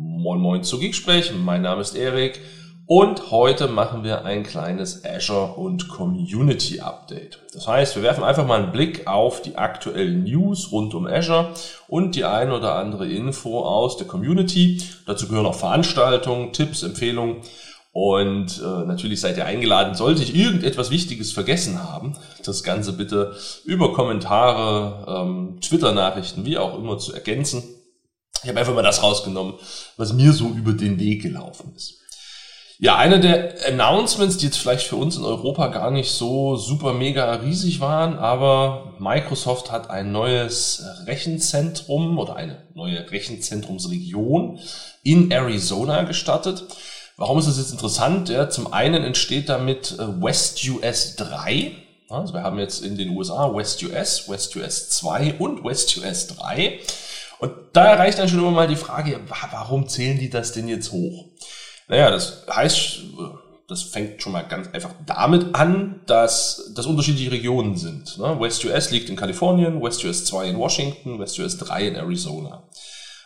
Moin Moin zu Geeksprech, mein Name ist Erik und heute machen wir ein kleines Azure und Community Update. Das heißt, wir werfen einfach mal einen Blick auf die aktuellen News rund um Azure und die ein oder andere Info aus der Community. Dazu gehören auch Veranstaltungen, Tipps, Empfehlungen und äh, natürlich seid ihr eingeladen, sollte ich irgendetwas Wichtiges vergessen haben, das Ganze bitte über Kommentare, ähm, Twitter-Nachrichten, wie auch immer zu ergänzen. Ich habe einfach mal das rausgenommen, was mir so über den Weg gelaufen ist. Ja, eine der Announcements, die jetzt vielleicht für uns in Europa gar nicht so super mega riesig waren, aber Microsoft hat ein neues Rechenzentrum oder eine neue Rechenzentrumsregion in Arizona gestartet. Warum ist das jetzt interessant? Ja, zum einen entsteht damit äh, WestUS 3. Also wir haben jetzt in den USA WestUS, WestUS 2 und WestUS 3. Und da erreicht dann schon immer mal die Frage, warum zählen die das denn jetzt hoch? Naja, das heißt, das fängt schon mal ganz einfach damit an, dass das unterschiedliche Regionen sind. Ne? WestUS liegt in Kalifornien, WestUS 2 in Washington, WestUS 3 in Arizona.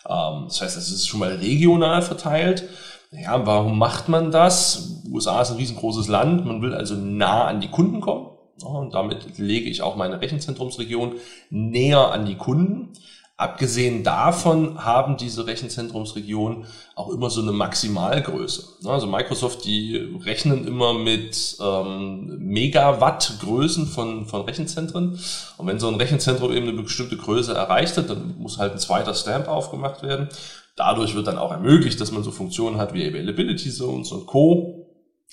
Ähm, das heißt, es ist schon mal regional verteilt. Ja, warum macht man das? USA ist ein riesengroßes Land, man will also nah an die Kunden kommen. Und damit lege ich auch meine Rechenzentrumsregion näher an die Kunden. Abgesehen davon haben diese Rechenzentrumsregionen auch immer so eine Maximalgröße. Also Microsoft, die rechnen immer mit ähm, Megawatt-Größen von, von Rechenzentren. Und wenn so ein Rechenzentrum eben eine bestimmte Größe erreicht hat, dann muss halt ein zweiter Stamp aufgemacht werden. Dadurch wird dann auch ermöglicht, dass man so Funktionen hat wie Availability Zones und Co.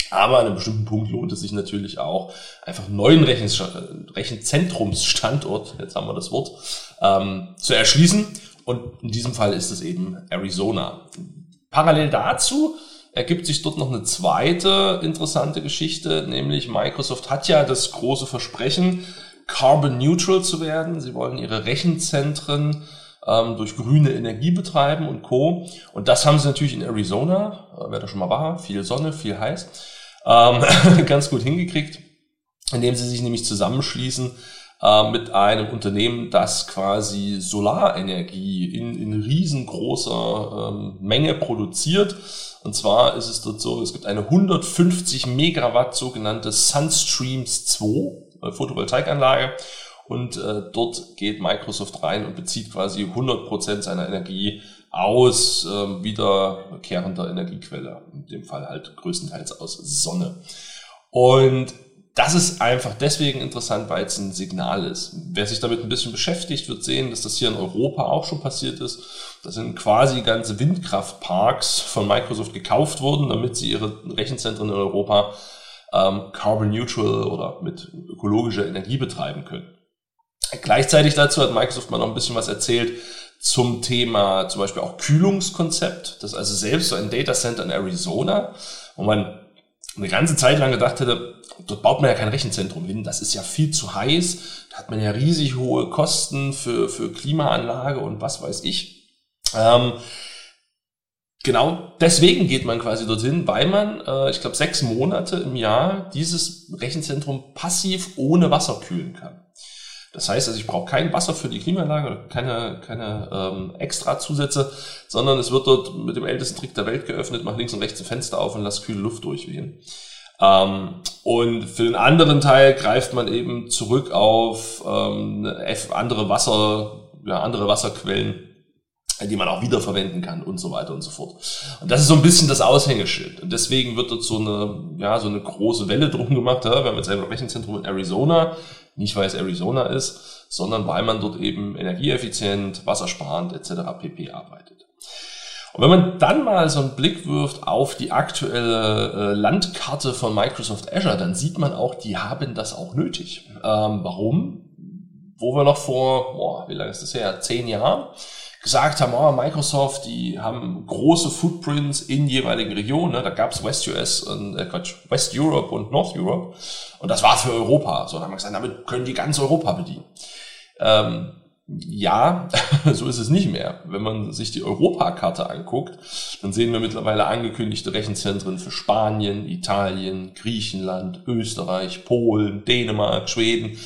Aber an einem bestimmten Punkt lohnt es sich natürlich auch, einfach einen neuen Rechenzentrumsstandort, jetzt haben wir das Wort, ähm, zu erschließen. Und in diesem Fall ist es eben Arizona. Parallel dazu ergibt sich dort noch eine zweite interessante Geschichte, nämlich Microsoft hat ja das große Versprechen, carbon neutral zu werden. Sie wollen ihre Rechenzentren ähm, durch grüne Energie betreiben und Co. Und das haben sie natürlich in Arizona, äh, wer da schon mal war, viel Sonne, viel heiß, ähm, ganz gut hingekriegt, indem sie sich nämlich zusammenschließen äh, mit einem Unternehmen, das quasi Solarenergie in, in riesengroßer ähm, Menge produziert. Und zwar ist es dort so, es gibt eine 150 Megawatt sogenannte Sunstreams 2 äh, Photovoltaikanlage und äh, dort geht Microsoft rein und bezieht quasi 100% seiner Energie aus äh, wiederkehrender Energiequelle, in dem Fall halt größtenteils aus Sonne. Und das ist einfach deswegen interessant, weil es ein Signal ist. Wer sich damit ein bisschen beschäftigt, wird sehen, dass das hier in Europa auch schon passiert ist. Da sind quasi ganze Windkraftparks von Microsoft gekauft worden, damit sie ihre Rechenzentren in Europa ähm, carbon neutral oder mit ökologischer Energie betreiben können. Gleichzeitig dazu hat Microsoft mal noch ein bisschen was erzählt zum Thema zum Beispiel auch Kühlungskonzept. Das ist also selbst so ein Data Center in Arizona, wo man eine ganze Zeit lang gedacht hätte, dort baut man ja kein Rechenzentrum hin, das ist ja viel zu heiß, da hat man ja riesig hohe Kosten für, für Klimaanlage und was weiß ich. Ähm, genau deswegen geht man quasi dorthin, weil man, äh, ich glaube, sechs Monate im Jahr dieses Rechenzentrum passiv ohne Wasser kühlen kann. Das heißt also, ich brauche kein Wasser für die Klimaanlage, keine, keine ähm, extra Zusätze, sondern es wird dort mit dem ältesten Trick der Welt geöffnet, mach links und rechts ein Fenster auf und lass kühle Luft durchwehen. Ähm, und für den anderen Teil greift man eben zurück auf ähm, andere Wasser, ja, andere Wasserquellen, die man auch wiederverwenden kann und so weiter und so fort. Und das ist so ein bisschen das Aushängeschild. Und deswegen wird dort so eine, ja, so eine große Welle drum gemacht. Ja? Wir haben jetzt ein Rechenzentrum in Arizona, nicht weil es Arizona ist, sondern weil man dort eben energieeffizient, wassersparend etc. pp. arbeitet. Und wenn man dann mal so einen Blick wirft auf die aktuelle äh, Landkarte von Microsoft Azure, dann sieht man auch, die haben das auch nötig. Ähm, warum? Wo wir noch vor, boah, wie lange ist das her? Zehn Jahren gesagt haben, oh, Microsoft, die haben große Footprints in jeweiligen Regionen. Ne? Da gab es West US und äh, Quatsch, West Europe und North Europe. Und das war für Europa. So, dann haben wir gesagt, damit können die ganz Europa bedienen. Ähm, ja, so ist es nicht mehr. Wenn man sich die Europakarte anguckt, dann sehen wir mittlerweile angekündigte Rechenzentren für Spanien, Italien, Griechenland, Österreich, Polen, Dänemark, Schweden.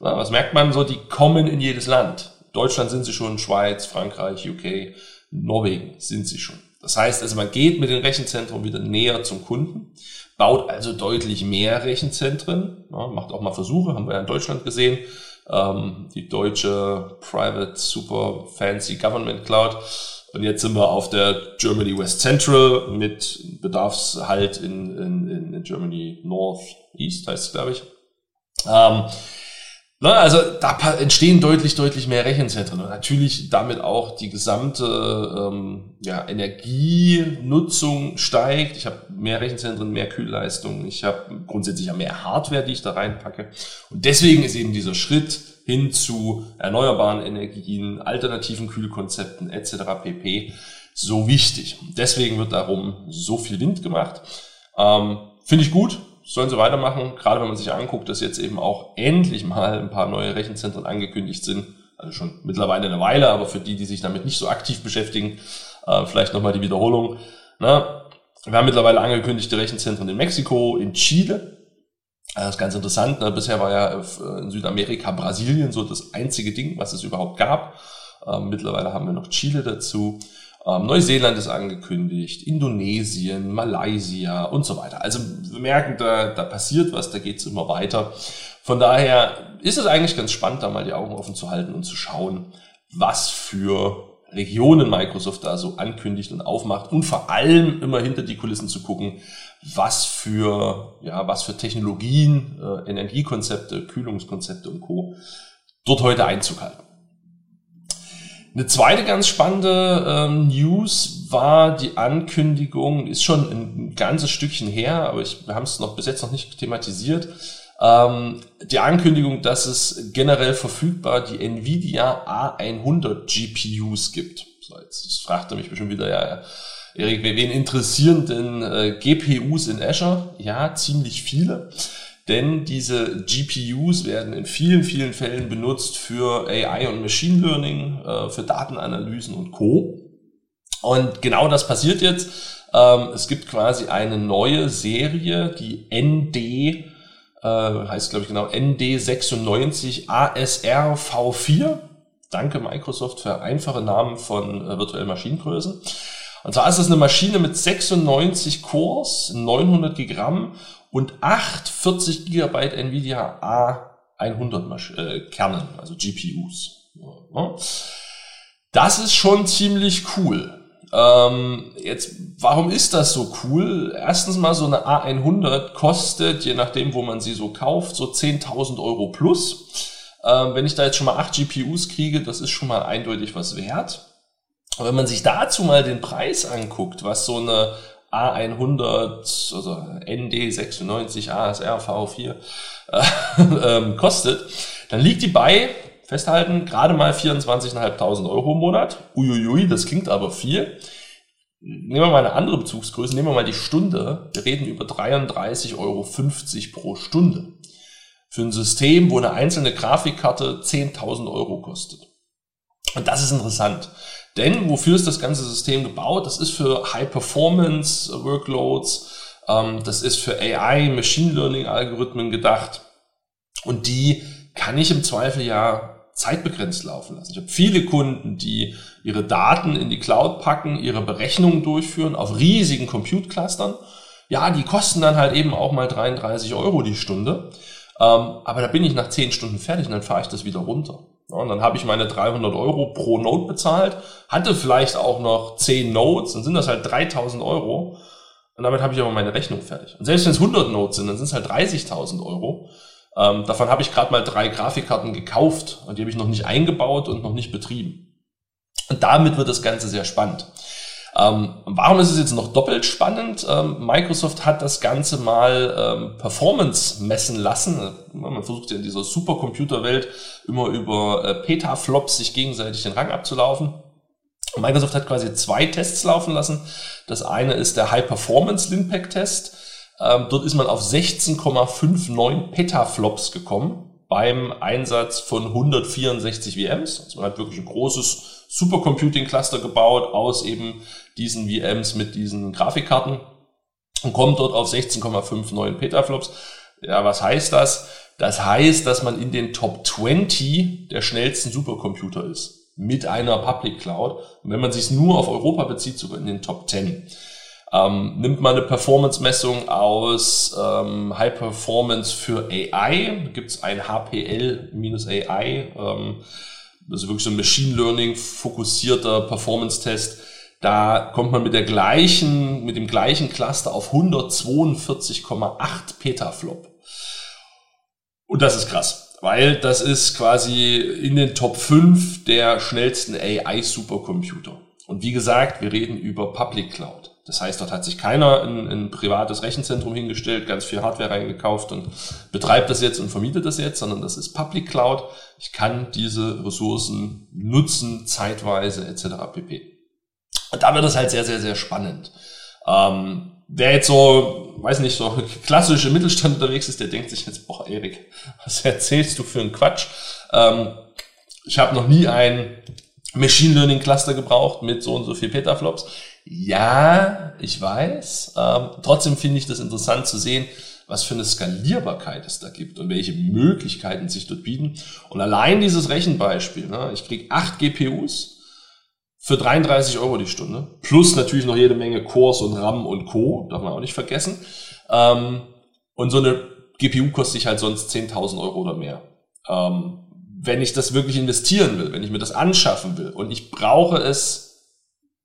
Na, was merkt man so? Die kommen in jedes Land. Deutschland sind sie schon, Schweiz, Frankreich, UK, Norwegen sind sie schon. Das heißt also, man geht mit den Rechenzentren wieder näher zum Kunden, baut also deutlich mehr Rechenzentren, ja, macht auch mal Versuche, haben wir ja in Deutschland gesehen, ähm, die deutsche Private Super Fancy Government Cloud. Und jetzt sind wir auf der Germany West Central mit Bedarfshalt in, in, in Germany North East, heißt es, glaube ich. Ähm, na, also da entstehen deutlich, deutlich mehr Rechenzentren und natürlich damit auch die gesamte ähm, ja, Energienutzung steigt. Ich habe mehr Rechenzentren, mehr Kühlleistung, ich habe grundsätzlich ja mehr Hardware, die ich da reinpacke. Und deswegen ist eben dieser Schritt hin zu erneuerbaren Energien, alternativen Kühlkonzepten etc. pp. so wichtig. Deswegen wird darum so viel Wind gemacht. Ähm, Finde ich gut, sollen sie weitermachen, gerade wenn man sich anguckt, dass jetzt eben auch endlich mal ein paar neue Rechenzentren angekündigt sind. Also schon mittlerweile eine Weile, aber für die, die sich damit nicht so aktiv beschäftigen, äh, vielleicht nochmal die Wiederholung. Na, wir haben mittlerweile angekündigte Rechenzentren in Mexiko, in Chile. Das ist ganz interessant. Ne? Bisher war ja äh, in Südamerika Brasilien so das einzige Ding, was es überhaupt gab. Ähm, mittlerweile haben wir noch Chile dazu. Ähm, Neuseeland ist angekündigt, Indonesien, Malaysia und so weiter. Also wir merken, da, da passiert was, da geht es immer weiter. Von daher ist es eigentlich ganz spannend, da mal die Augen offen zu halten und zu schauen, was für Regionen Microsoft da so ankündigt und aufmacht und vor allem immer hinter die Kulissen zu gucken, was für, ja, was für Technologien, äh, Energiekonzepte, Kühlungskonzepte und Co. dort heute Einzug halten. Eine zweite ganz spannende ähm, News war die Ankündigung, ist schon ein ganzes Stückchen her, aber ich, wir haben es noch bis jetzt noch nicht thematisiert. Ähm, die Ankündigung, dass es generell verfügbar die Nvidia A100 GPUs gibt. So, jetzt, jetzt fragt er mich bestimmt wieder, ja, Erik, wen interessieren denn äh, GPUs in Azure? Ja, ziemlich viele denn diese GPUs werden in vielen, vielen Fällen benutzt für AI und Machine Learning, äh, für Datenanalysen und Co. Und genau das passiert jetzt. Ähm, es gibt quasi eine neue Serie, die ND, äh, heißt glaube ich genau ND96 ASR V4. Danke Microsoft für einfache Namen von äh, virtuellen Maschinengrößen. Und zwar ist es eine Maschine mit 96 Cores, 900 Gigramm und 8 40 GB Nvidia A100 äh, Kernen, also GPUs. Ne? Das ist schon ziemlich cool. Ähm, jetzt, warum ist das so cool? Erstens mal so eine A100 kostet, je nachdem, wo man sie so kauft, so 10.000 Euro plus. Ähm, wenn ich da jetzt schon mal 8 GPUs kriege, das ist schon mal eindeutig was wert. Und wenn man sich dazu mal den Preis anguckt, was so eine A100, also ND96 ASR V4 äh, ähm, kostet, dann liegt die bei, festhalten, gerade mal 24.500 Euro im Monat. Uiuiui, das klingt aber viel. Nehmen wir mal eine andere Bezugsgröße, nehmen wir mal die Stunde. Wir reden über 33,50 Euro pro Stunde. Für ein System, wo eine einzelne Grafikkarte 10.000 Euro kostet. Und das ist interessant. Denn wofür ist das ganze System gebaut? Das ist für High-Performance-Workloads, ähm, das ist für AI, Machine Learning-Algorithmen gedacht. Und die kann ich im Zweifel ja zeitbegrenzt laufen lassen. Ich habe viele Kunden, die ihre Daten in die Cloud packen, ihre Berechnungen durchführen auf riesigen Compute-Clustern. Ja, die kosten dann halt eben auch mal 33 Euro die Stunde. Ähm, aber da bin ich nach 10 Stunden fertig und dann fahre ich das wieder runter. Und dann habe ich meine 300 Euro pro Note bezahlt, hatte vielleicht auch noch 10 Notes, dann sind das halt 3000 Euro. Und damit habe ich aber meine Rechnung fertig. Und selbst wenn es 100 Notes sind, dann sind es halt 30.000 Euro. Ähm, davon habe ich gerade mal drei Grafikkarten gekauft und die habe ich noch nicht eingebaut und noch nicht betrieben. Und damit wird das Ganze sehr spannend. Ähm, warum ist es jetzt noch doppelt spannend? Ähm, Microsoft hat das Ganze mal ähm, Performance messen lassen. Man versucht ja in dieser Supercomputerwelt immer über äh, Petaflops sich gegenseitig den Rang abzulaufen. Microsoft hat quasi zwei Tests laufen lassen. Das eine ist der High Performance Linpack Test. Ähm, dort ist man auf 16,59 Petaflops gekommen beim Einsatz von 164 VMs. Also man hat wirklich ein großes Supercomputing-Cluster gebaut aus eben diesen VMs mit diesen Grafikkarten und kommt dort auf 16,59 Petaflops. Ja, was heißt das? Das heißt, dass man in den Top 20 der schnellsten Supercomputer ist. mit einer Public Cloud. Und wenn man sich nur auf Europa bezieht, sogar in den Top 10. Ähm, nimmt man eine Performance-Messung aus ähm, High Performance für AI, gibt es ein HPL-AI, ähm, das ist wirklich so ein Machine Learning fokussierter Performance-Test. Da kommt man mit der gleichen, mit dem gleichen Cluster auf 142,8 Petaflop. Und das ist krass, weil das ist quasi in den Top 5 der schnellsten AI-Supercomputer. Und wie gesagt, wir reden über Public Cloud. Das heißt, dort hat sich keiner ein, ein, privates Rechenzentrum hingestellt, ganz viel Hardware reingekauft und betreibt das jetzt und vermietet das jetzt, sondern das ist Public Cloud. Ich kann diese Ressourcen nutzen, zeitweise etc. pp. Und da wird es halt sehr, sehr, sehr spannend. Ähm, wer jetzt so, weiß nicht, so klassisch im Mittelstand unterwegs ist, der denkt sich jetzt, boah, Erik, was erzählst du für einen Quatsch? Ähm, ich habe noch nie ein Machine Learning Cluster gebraucht mit so und so viel Petaflops. Ja, ich weiß. Ähm, trotzdem finde ich das interessant zu sehen, was für eine Skalierbarkeit es da gibt und welche Möglichkeiten sich dort bieten. Und allein dieses Rechenbeispiel, ne, ich kriege acht GPUs für 33 Euro die Stunde, plus natürlich noch jede Menge Cores und RAM und Co., darf man auch nicht vergessen. Ähm, und so eine GPU kostet sich halt sonst 10.000 Euro oder mehr. Ähm, wenn ich das wirklich investieren will, wenn ich mir das anschaffen will und ich brauche es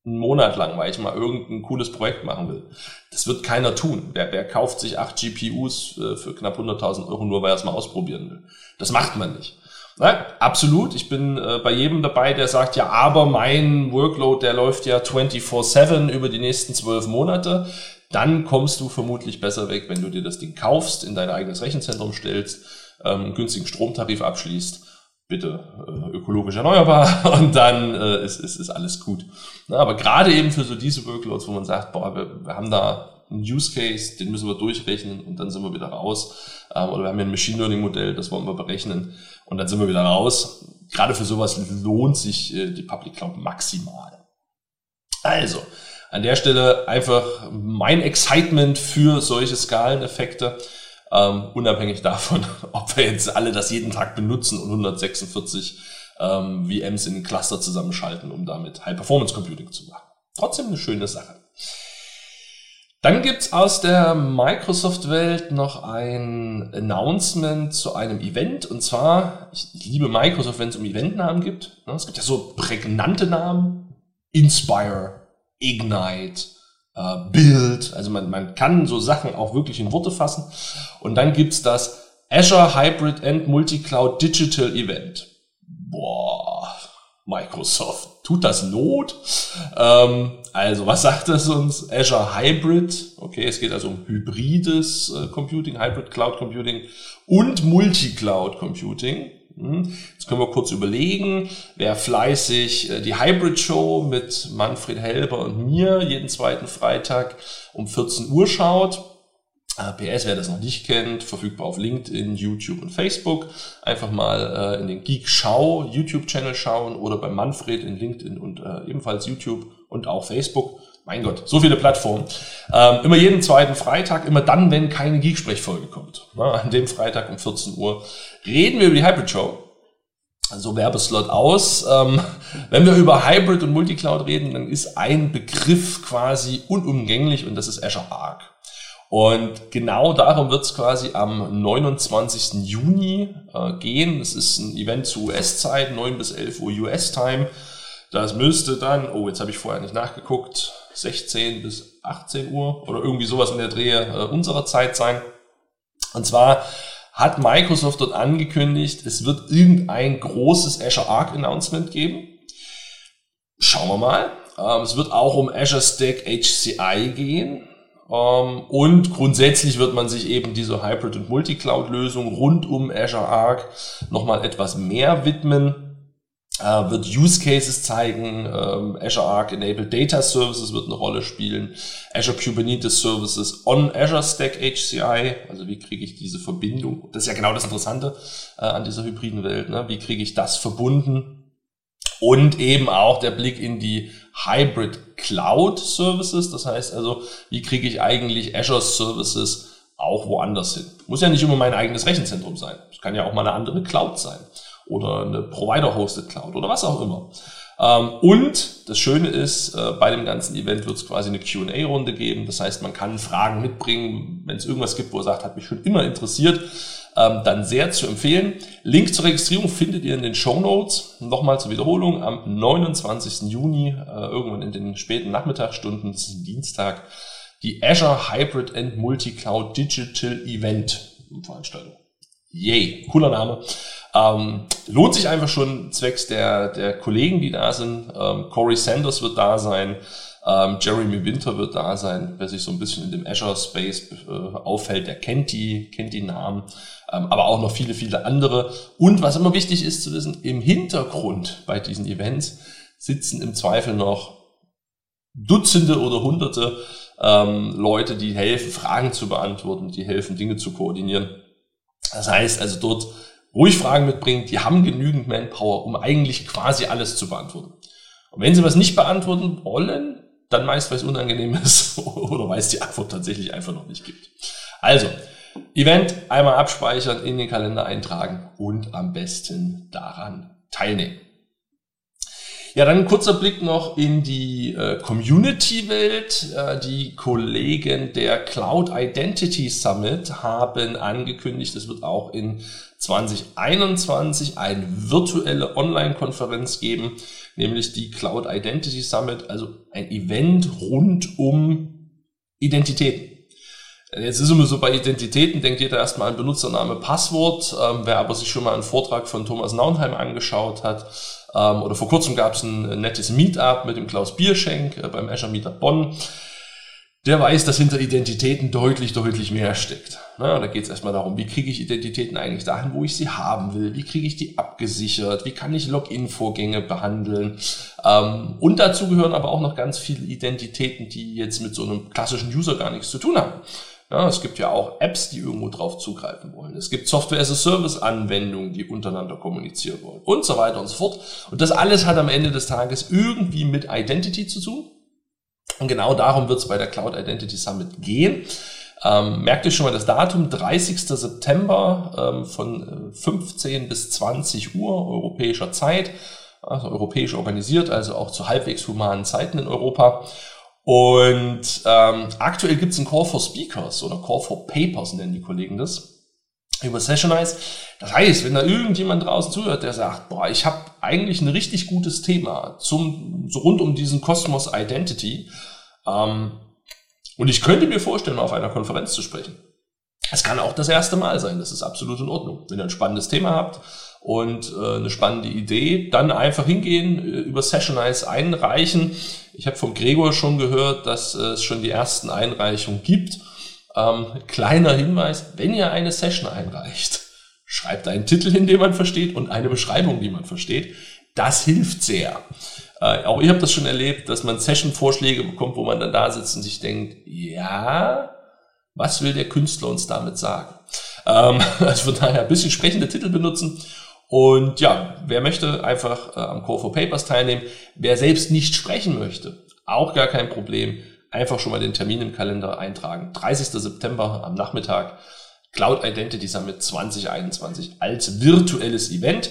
einen Monat lang, weil ich mal irgendein cooles Projekt machen will. Das wird keiner tun. Wer, wer kauft sich acht GPUs äh, für knapp 100.000 Euro nur, weil er es mal ausprobieren will? Das macht man nicht. Na, absolut. Ich bin äh, bei jedem dabei, der sagt, ja, aber mein Workload, der läuft ja 24-7 über die nächsten zwölf Monate. Dann kommst du vermutlich besser weg, wenn du dir das Ding kaufst, in dein eigenes Rechenzentrum stellst, ähm, günstigen Stromtarif abschließt bitte äh, ökologisch erneuerbar und dann äh, ist, ist, ist alles gut. Na, aber gerade eben für so diese Workloads, wo man sagt, boah, wir, wir haben da einen Use Case, den müssen wir durchrechnen und dann sind wir wieder raus. Ähm, oder wir haben hier ein Machine Learning Modell, das wollen wir berechnen und dann sind wir wieder raus. Gerade für sowas lohnt sich äh, die Public Cloud maximal. Also, an der Stelle einfach mein Excitement für solche Skaleneffekte ähm, unabhängig davon, ob wir jetzt alle das jeden Tag benutzen und 146 ähm, VMs in Cluster zusammenschalten, um damit High-Performance Computing zu machen. Trotzdem eine schöne Sache. Dann gibt's aus der Microsoft-Welt noch ein Announcement zu einem Event. Und zwar, ich liebe Microsoft, wenn es um Eventnamen gibt. Es gibt ja so prägnante Namen. Inspire, Ignite, äh, Bild. Also man, man kann so Sachen auch wirklich in Worte fassen. Und dann gibt's das Azure Hybrid and Multi-Cloud Digital Event. Boah, Microsoft, tut das Not? Ähm, also, was sagt das uns? Azure Hybrid, okay, es geht also um hybrides äh, Computing, Hybrid Cloud Computing und Multi-Cloud Computing. Hm? Jetzt können wir kurz überlegen, wer fleißig äh, die Hybrid Show mit Manfred Helber und mir jeden zweiten Freitag um 14 Uhr schaut. PS, wer das noch nicht kennt, verfügbar auf LinkedIn, YouTube und Facebook. Einfach mal äh, in den Geek Schau YouTube-Channel schauen oder bei Manfred in LinkedIn und äh, ebenfalls YouTube und auch Facebook. Mein Gott, so viele Plattformen. Ähm, immer jeden zweiten Freitag, immer dann, wenn keine Geek-Sprechfolge kommt. Na, an dem Freitag um 14 Uhr reden wir über die Hybrid Show. Also Werbeslot aus. Ähm, wenn wir über Hybrid und Multicloud reden, dann ist ein Begriff quasi unumgänglich und das ist Azure Arc. Und genau darum wird es quasi am 29. Juni äh, gehen. Es ist ein Event zu US-Zeit, 9 bis 11 Uhr US-Time. Das müsste dann, oh, jetzt habe ich vorher nicht nachgeguckt, 16 bis 18 Uhr oder irgendwie sowas in der Drehe äh, unserer Zeit sein. Und zwar hat Microsoft dort angekündigt, es wird irgendein großes Azure Arc Announcement geben. Schauen wir mal. Ähm, es wird auch um Azure Stack HCI gehen. Ähm, und grundsätzlich wird man sich eben diese Hybrid- und Multicloud-Lösung rund um Azure Arc nochmal etwas mehr widmen. Uh, wird Use Cases zeigen, ähm, Azure Arc Enabled Data Services wird eine Rolle spielen, Azure Kubernetes Services on Azure Stack HCI, also wie kriege ich diese Verbindung, das ist ja genau das Interessante äh, an dieser hybriden Welt, ne? wie kriege ich das verbunden und eben auch der Blick in die Hybrid Cloud Services. Das heißt also, wie kriege ich eigentlich Azure Services auch woanders hin? Muss ja nicht immer mein eigenes Rechenzentrum sein. Es kann ja auch mal eine andere Cloud sein. Oder eine Provider-Hosted Cloud oder was auch immer. Ähm, und das Schöne ist, äh, bei dem ganzen Event wird es quasi eine QA-Runde geben. Das heißt, man kann Fragen mitbringen, wenn es irgendwas gibt, wo er sagt, hat mich schon immer interessiert, ähm, dann sehr zu empfehlen. Link zur Registrierung findet ihr in den Show Notes. Nochmal zur Wiederholung, am 29. Juni, äh, irgendwann in den späten Nachmittagsstunden, das ist Dienstag, die Azure Hybrid and Multi-Cloud Digital Event Veranstaltung. Yay, cooler Name. Ähm, lohnt sich einfach schon zwecks der, der Kollegen, die da sind. Ähm, Corey Sanders wird da sein. Ähm, Jeremy Winter wird da sein. Wer sich so ein bisschen in dem Azure Space äh, auffällt, der kennt die, kennt die Namen. Ähm, aber auch noch viele, viele andere. Und was immer wichtig ist zu wissen, im Hintergrund bei diesen Events sitzen im Zweifel noch Dutzende oder Hunderte ähm, Leute, die helfen, Fragen zu beantworten, die helfen, Dinge zu koordinieren. Das heißt also dort ruhig Fragen mitbringen, die haben genügend Manpower, um eigentlich quasi alles zu beantworten. Und wenn sie was nicht beantworten wollen, dann meist, weil es unangenehm ist oder weil es die Antwort tatsächlich einfach noch nicht gibt. Also, Event einmal abspeichern, in den Kalender eintragen und am besten daran teilnehmen. Ja, dann ein kurzer Blick noch in die äh, Community-Welt. Äh, die Kollegen der Cloud Identity Summit haben angekündigt, es wird auch in 2021 eine virtuelle Online-Konferenz geben, nämlich die Cloud Identity Summit, also ein Event rund um Identitäten. Jetzt ist immer so bei Identitäten, denkt jeder erstmal an Benutzername, Passwort. Ähm, wer aber sich schon mal einen Vortrag von Thomas Naunheim angeschaut hat, ähm, oder vor kurzem gab es ein nettes Meetup mit dem Klaus Bierschenk äh, beim Azure Meetup Bonn, der weiß, dass hinter Identitäten deutlich, deutlich mehr steckt. Na, da geht es erstmal darum, wie kriege ich Identitäten eigentlich dahin, wo ich sie haben will, wie kriege ich die abgesichert, wie kann ich Login-Vorgänge behandeln. Ähm, und dazu gehören aber auch noch ganz viele Identitäten, die jetzt mit so einem klassischen User gar nichts zu tun haben. Ja, es gibt ja auch Apps, die irgendwo drauf zugreifen wollen. Es gibt Software-as-a-Service-Anwendungen, die untereinander kommunizieren wollen und so weiter und so fort. Und das alles hat am Ende des Tages irgendwie mit Identity zu tun. Und genau darum wird es bei der Cloud Identity Summit gehen. Ähm, merkt ihr schon mal das Datum, 30. September ähm, von 15 äh, bis 20 Uhr europäischer Zeit, also europäisch organisiert, also auch zu halbwegs humanen Zeiten in Europa. Und ähm, aktuell gibt es einen Call for Speakers oder Call for Papers nennen die Kollegen das über Sessionize. Das heißt, wenn da irgendjemand draußen zuhört, der sagt, boah, ich habe eigentlich ein richtig gutes Thema zum so rund um diesen Kosmos Identity ähm, und ich könnte mir vorstellen, auf einer Konferenz zu sprechen. Es kann auch das erste Mal sein, das ist absolut in Ordnung. Wenn ihr ein spannendes Thema habt und äh, eine spannende Idee, dann einfach hingehen, äh, über Sessionize einreichen ich habe vom Gregor schon gehört, dass es schon die ersten Einreichungen gibt. Ähm, kleiner Hinweis, wenn ihr eine Session einreicht, schreibt einen Titel hin, den man versteht und eine Beschreibung, die man versteht. Das hilft sehr. Äh, auch ich habe das schon erlebt, dass man Session-Vorschläge bekommt, wo man dann da sitzt und sich denkt, ja, was will der Künstler uns damit sagen? Ähm, also von daher ein bisschen sprechende Titel benutzen und ja, wer möchte einfach äh, am Call for Papers teilnehmen. Wer selbst nicht sprechen möchte, auch gar kein Problem. Einfach schon mal den Termin im Kalender eintragen. 30. September am Nachmittag. Cloud Identity Summit 2021 als virtuelles Event.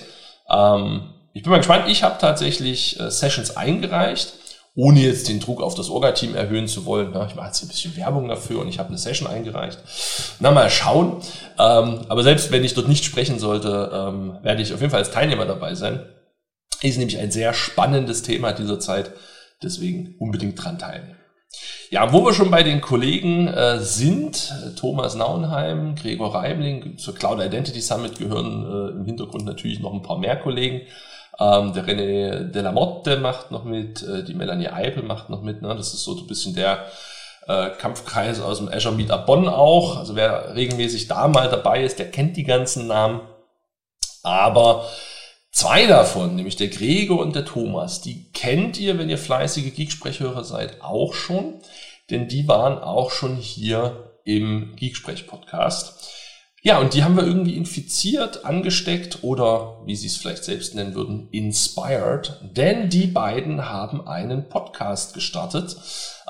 Ähm, ich bin mal gespannt. Ich habe tatsächlich äh, Sessions eingereicht ohne jetzt den Druck auf das Orga-Team erhöhen zu wollen. Na, ich mache jetzt ein bisschen Werbung dafür und ich habe eine Session eingereicht. Na, mal schauen. Ähm, aber selbst wenn ich dort nicht sprechen sollte, ähm, werde ich auf jeden Fall als Teilnehmer dabei sein. Ist nämlich ein sehr spannendes Thema dieser Zeit. Deswegen unbedingt dran teilnehmen. Ja, wo wir schon bei den Kollegen äh, sind, Thomas Nauenheim, Gregor Reimling, zur Cloud Identity Summit gehören äh, im Hintergrund natürlich noch ein paar mehr Kollegen. Ähm, der René Delamotte macht noch mit, äh, die Melanie Eipel macht noch mit. Ne? Das ist so ein bisschen der äh, Kampfkreis aus dem Azure Meetup Bonn auch. Also wer regelmäßig da mal dabei ist, der kennt die ganzen Namen. Aber zwei davon, nämlich der Gregor und der Thomas, die kennt ihr, wenn ihr fleißige Geeksprechhörer seid, auch schon. Denn die waren auch schon hier im Geeksprech-Podcast. Ja, und die haben wir irgendwie infiziert, angesteckt oder, wie sie es vielleicht selbst nennen würden, inspired. Denn die beiden haben einen Podcast gestartet,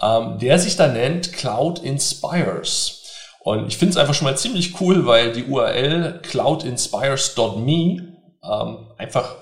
ähm, der sich da nennt Cloud Inspires. Und ich finde es einfach schon mal ziemlich cool, weil die URL cloudinspires.me ähm, einfach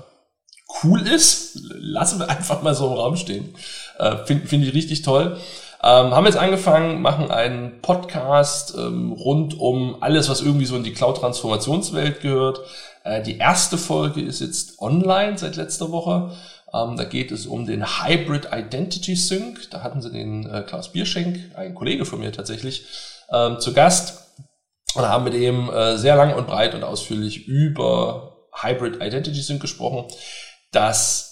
cool ist. Lassen wir einfach mal so im Raum stehen. Äh, Finde find ich richtig toll. Ähm, haben jetzt angefangen, machen einen Podcast ähm, rund um alles, was irgendwie so in die Cloud-Transformationswelt gehört. Äh, die erste Folge ist jetzt online seit letzter Woche. Ähm, da geht es um den Hybrid Identity Sync. Da hatten sie den äh, Klaus Bierschenk, ein Kollege von mir tatsächlich, ähm, zu Gast und haben mit ihm äh, sehr lang und breit und ausführlich über Hybrid Identity Sync gesprochen. Das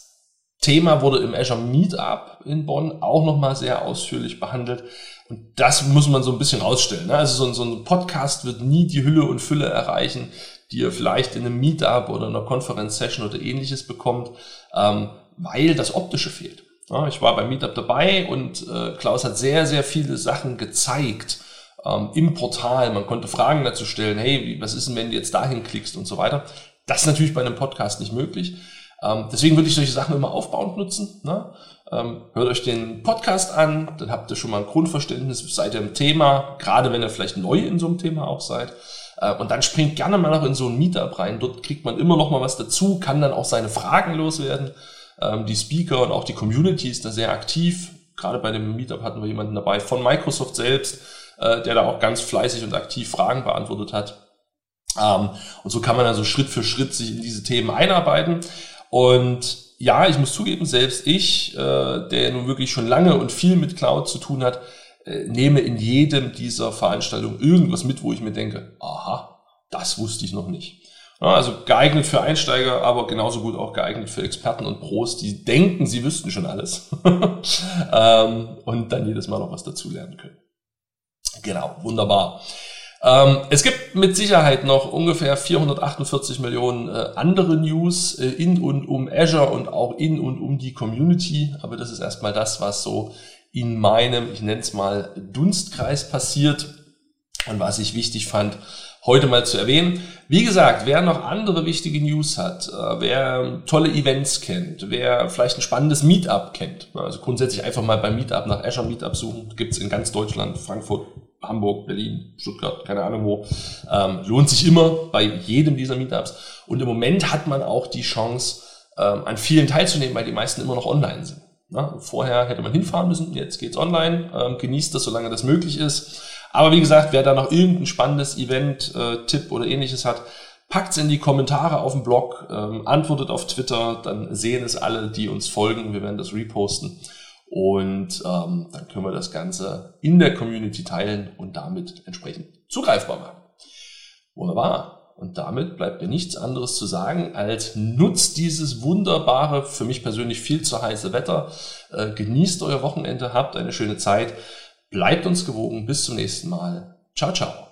Thema wurde im Azure Meetup in Bonn auch nochmal sehr ausführlich behandelt. Und das muss man so ein bisschen rausstellen. Ne? Also so ein, Podcast wird nie die Hülle und Fülle erreichen, die ihr vielleicht in einem Meetup oder einer Konferenzsession oder ähnliches bekommt, ähm, weil das Optische fehlt. Ich war beim Meetup dabei und äh, Klaus hat sehr, sehr viele Sachen gezeigt ähm, im Portal. Man konnte Fragen dazu stellen, hey, was ist denn, wenn du jetzt dahin klickst und so weiter. Das ist natürlich bei einem Podcast nicht möglich. Ähm, deswegen würde ich solche Sachen immer aufbauend nutzen. Ne? Ähm, hört euch den Podcast an, dann habt ihr schon mal ein Grundverständnis, seid ihr im Thema, gerade wenn ihr vielleicht neu in so einem Thema auch seid. Äh, und dann springt gerne mal noch in so ein Meetup rein. Dort kriegt man immer noch mal was dazu, kann dann auch seine Fragen loswerden. Ähm, die Speaker und auch die Community ist da sehr aktiv. Gerade bei dem Meetup hatten wir jemanden dabei von Microsoft selbst, äh, der da auch ganz fleißig und aktiv Fragen beantwortet hat. Ähm, und so kann man also Schritt für Schritt sich in diese Themen einarbeiten. Und ja, ich muss zugeben, selbst ich, äh, der nun wirklich schon lange und viel mit Cloud zu tun hat, äh, nehme in jedem dieser Veranstaltungen irgendwas mit, wo ich mir denke, aha, das wusste ich noch nicht. Ja, also geeignet für Einsteiger, aber genauso gut auch geeignet für Experten und Pros, die denken, sie wüssten schon alles ähm, und dann jedes Mal noch was dazu lernen können. Genau, wunderbar. Ähm, es gibt mit Sicherheit noch ungefähr 448 Millionen äh, andere News äh, in und um Azure und auch in und um die Community, aber das ist erstmal das, was so in meinem, ich nenne es mal, Dunstkreis passiert und was ich wichtig fand, heute mal zu erwähnen. Wie gesagt, wer noch andere wichtige News hat, äh, wer tolle Events kennt, wer vielleicht ein spannendes Meetup kennt, also grundsätzlich einfach mal beim Meetup nach Azure Meetup suchen, gibt's in ganz Deutschland, Frankfurt, Hamburg, Berlin, Stuttgart, keine Ahnung wo, ähm, lohnt sich immer bei jedem dieser Meetups. Und im Moment hat man auch die Chance, ähm, an vielen teilzunehmen, weil die meisten immer noch online sind. Na, vorher hätte man hinfahren müssen, jetzt geht's online. Ähm, genießt das, solange das möglich ist. Aber wie gesagt, wer da noch irgendein spannendes Event, äh, Tipp oder ähnliches hat, packt's in die Kommentare auf dem Blog, ähm, antwortet auf Twitter, dann sehen es alle, die uns folgen. Wir werden das reposten. Und ähm, dann können wir das Ganze in der Community teilen und damit entsprechend zugreifbar machen. Wunderbar. Und damit bleibt mir nichts anderes zu sagen, als nutzt dieses wunderbare, für mich persönlich viel zu heiße Wetter, äh, genießt euer Wochenende, habt eine schöne Zeit, bleibt uns gewogen, bis zum nächsten Mal. Ciao, ciao.